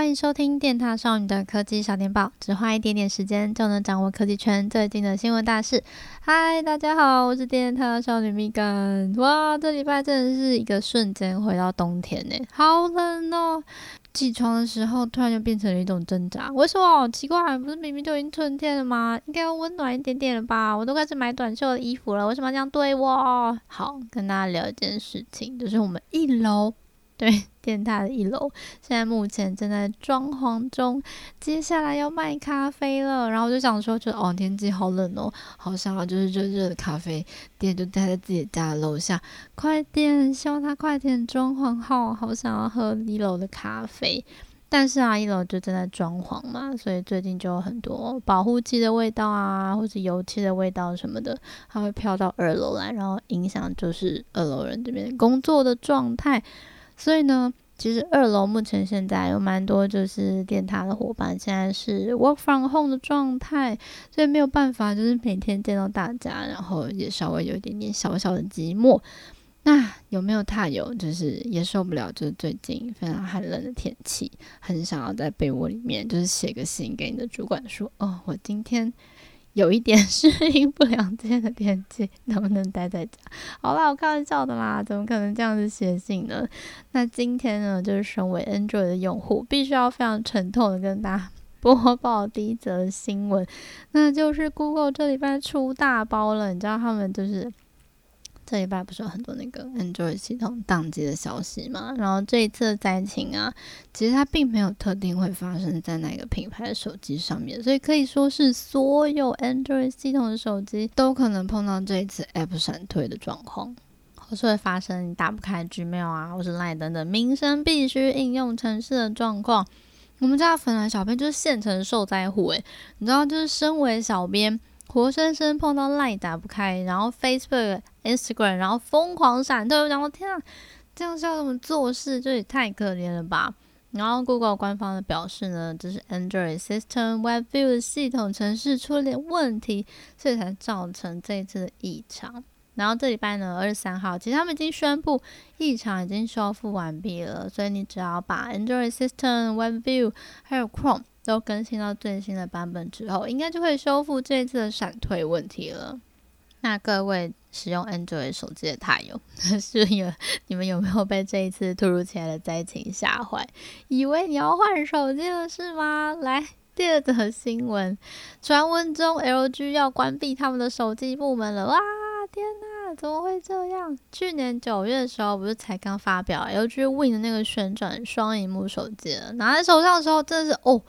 欢迎收听电塔少女的科技小电报，只花一点点时间就能掌握科技圈最近的新闻大事。嗨，大家好，我是电塔少女蜜柑。哇，这礼拜真的是一个瞬间回到冬天呢，好冷哦！起床的时候突然就变成了一种挣扎，为什么？奇怪，不是明明就已经春天了吗？应该要温暖一点点了吧？我都开始买短袖的衣服了，为什么要这样对我？好，跟大家聊一件事情，就是我们一楼。对，电大的一楼现在目前正在装潢中，接下来要卖咖啡了。然后我就想说，就哦，天气好冷哦，好想要就是热热的咖啡店就待在自己家的楼下，快点，希望他快点装潢好，好想要喝一楼的咖啡。但是啊，一楼就正在装潢嘛，所以最近就有很多保护剂的味道啊，或者油漆的味道什么的，它会飘到二楼来，然后影响就是二楼人这边工作的状态。所以呢，其实二楼目前现在有蛮多就是电塔的伙伴，现在是 work from home 的状态，所以没有办法就是每天见到大家，然后也稍微有一点点小小的寂寞。那有没有踏友就是也受不了，就是最近非常寒冷的天气，很想要在被窝里面就是写个信给你的主管说，哦，我今天。有一点适应不良今天的天气，能不能待在家？好啦，我开玩笑的啦，怎么可能这样子写信呢？那今天呢，就是身为 Android 的用户，必须要非常沉痛的跟大家播报第一则新闻，那就是 Google 这礼拜出大包了，你知道他们就是。这礼拜不是有很多那个 Android 系统宕机的消息嘛？然后这一次的灾情啊，其实它并没有特定会发生在哪个品牌的手机上面，所以可以说是所有 Android 系统的手机都可能碰到这一次 App 闪退的状况，或是会发生你打不开 Gmail 啊，或是 Line 等等民生必须应用程式的状况。我们家的粉蓝小编就是现成受灾户诶，你知道，就是身为小编。活生生碰到 Line 打不开，然后 Facebook、Instagram，然后疯狂闪退，我想说天啊，这样是要怎么做事？这也太可怜了吧！然后 Google 官方的表示呢，这是 Android System Web View 的系统程式出了点问题，所以才造成这一次的异常。然后这礼拜呢，二十三号，其实他们已经宣布异常已经修复完毕了，所以你只要把 Android System Web View 还有 Chrome。都更新到最新的版本之后，应该就会修复这一次的闪退问题了。那各位使用 Android 手机的獭友，是有你们有没有被这一次突如其来的灾情吓坏，以为你要换手机了是吗？来，第二则新闻，传闻中 LG 要关闭他们的手机部门了，哇，天哪！怎么会这样？去年九月的时候，不是才刚发表 LG Win 的那个旋转双萤幕手机，拿在手上的时候，真的是哦。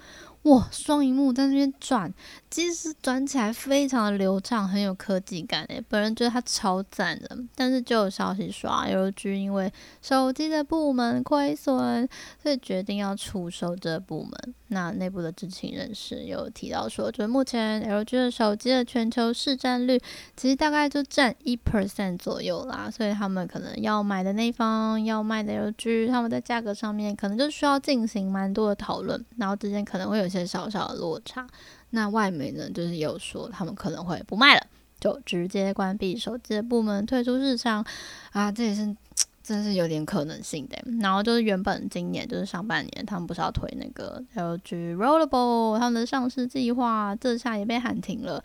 哇，双荧幕在那边转，其实转起来非常的流畅，很有科技感诶。本人觉得它超赞的。但是就有消息说啊，LG 因为手机的部门亏损，所以决定要出售这部门。那内部的知情人士有提到说，就是目前 LG 的手机的全球市占率其实大概就占一 percent 左右啦，所以他们可能要买的那方要卖的 LG，他们在价格上面可能就需要进行蛮多的讨论，然后之间可能会有。些小小的落差，那外媒呢，就是有说他们可能会不卖了，就直接关闭手机的部门，退出市场。啊，这也是真是有点可能性的。然后就是原本今年就是上半年，他们不是要推那个 LG Rollable 他们的上市计划，这下也被喊停了。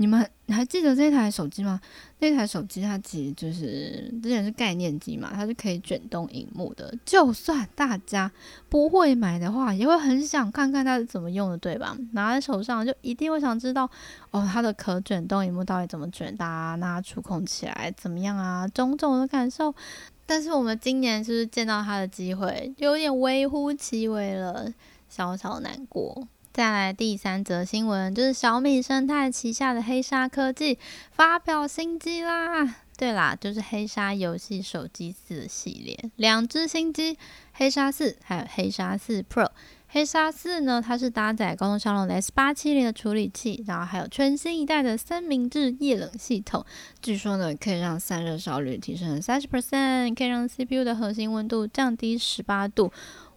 你们还记得这台手机吗？那台手机它其实就是之前是概念机嘛，它是可以卷动荧幕的。就算大家不会买的话，也会很想看看它是怎么用的，对吧？拿在手上就一定会想知道哦，它的可卷动荧幕到底怎么卷的啊？那触控起来怎么样啊？种种的感受。但是我们今年就是见到它的机会，有点微乎其微了，小小难过。再来第三则新闻，就是小米生态旗下的黑鲨科技发表新机啦。对啦，就是黑鲨游戏手机四系列，两只新机，黑鲨四还有黑鲨四 Pro。黑鲨四呢，它是搭载高通骁龙的 S 八七零的处理器，然后还有全新一代的三明治液冷系统，据说呢可以让散热效率提升三十 percent，可以让 CPU 的核心温度降低十八度，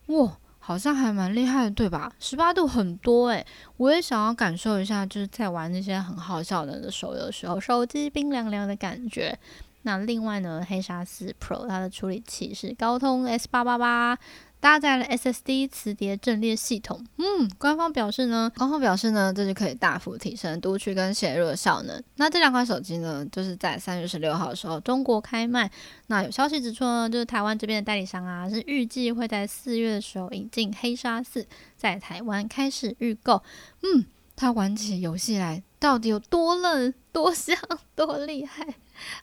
哇！好像还蛮厉害的，对吧？十八度很多诶，我也想要感受一下，就是在玩那些很好笑的手游的时候，手机冰凉凉的感觉。那另外呢，黑鲨四 Pro 它的处理器是高通 S 八八八，搭载了 SSD 磁碟阵列系统。嗯，官方表示呢，官方表示呢，这就可以大幅提升读取跟写入的效能。那这两款手机呢，就是在三月十六号的时候中国开卖。那有消息指出呢，就是台湾这边的代理商啊，是预计会在四月的时候引进黑鲨四，在台湾开始预购。嗯，它玩起游戏来到底有多冷、多香、多厉害？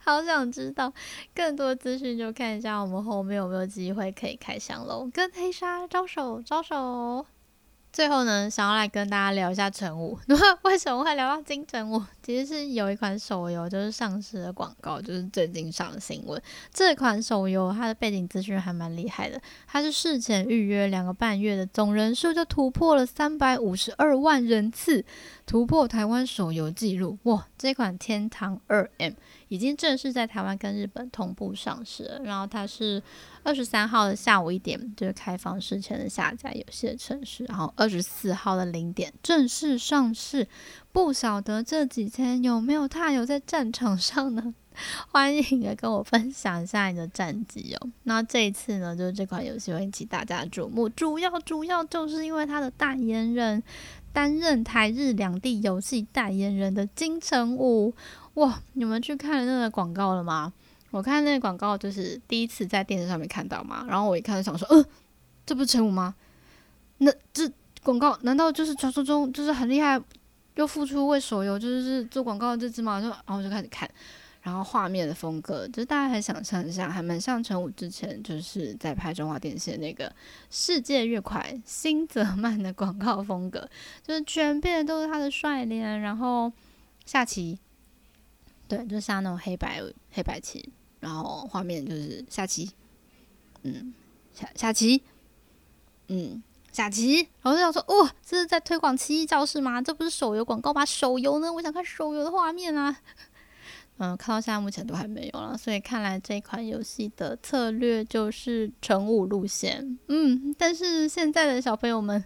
好想知道更多资讯，就看一下我们后面有没有机会可以开箱喽，跟黑鲨招手招手。最后呢，想要来跟大家聊一下成武。为什么会聊到金城武？其实是有一款手游，就是上市的广告，就是最近上新闻。这款手游它的背景资讯还蛮厉害的，它是事前预约两个半月的总人数就突破了三百五十二万人次，突破台湾手游纪录。哇，这款《天堂二 M》已经正式在台湾跟日本同步上市了。然后它是二十三号的下午一点，就是开放事前的下载游戏的城市，然后二十四号的零点正式上市。不晓得这几天有没有踏友在战场上呢？欢迎来跟我分享一下你的战绩哦。那这一次呢，就是这款游戏会引起大家的瞩目，主要主要就是因为它的代言人担任台日两地游戏代言人的金城武。哇，你们去看了那个广告了吗？我看那广告就是第一次在电视上面看到嘛，然后我一看就想说，呃，这不是陈武吗？那这广告难道就是传说中就是很厉害，又复出为手游就是做广告的这只吗？就然后我就开始看，然后画面的风格就是大家还想象一下，还蛮像陈武之前就是在拍中华电信那个世界越快新泽曼的广告风格，就是全片都是他的帅脸，然后下棋，对，就像那种黑白黑白棋。然后画面就是下棋，嗯，下下棋，嗯，下棋。然后就想说，哦，这是在推广奇异教室吗？这不是手游广告吗？手游呢？我想看手游的画面啊。嗯，看到现在目前都还没有了，所以看来这款游戏的策略就是成武路线。嗯，但是现在的小朋友们，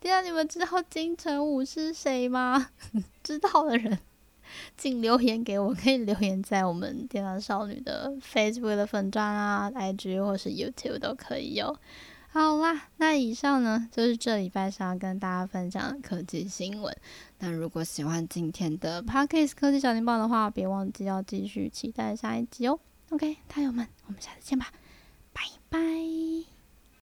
对啊，你们知道金城武是谁吗？知道的人。请留言给我，可以留言在我们电脑少女的 Facebook 的粉专啊、IG 或是 YouTube 都可以哟。好啦，那以上呢就是这礼拜想要跟大家分享的科技新闻。那如果喜欢今天的 Parkes 科技小情报的话，别忘记要继续期待下一集哦。OK，大友们，我们下次见吧，拜拜。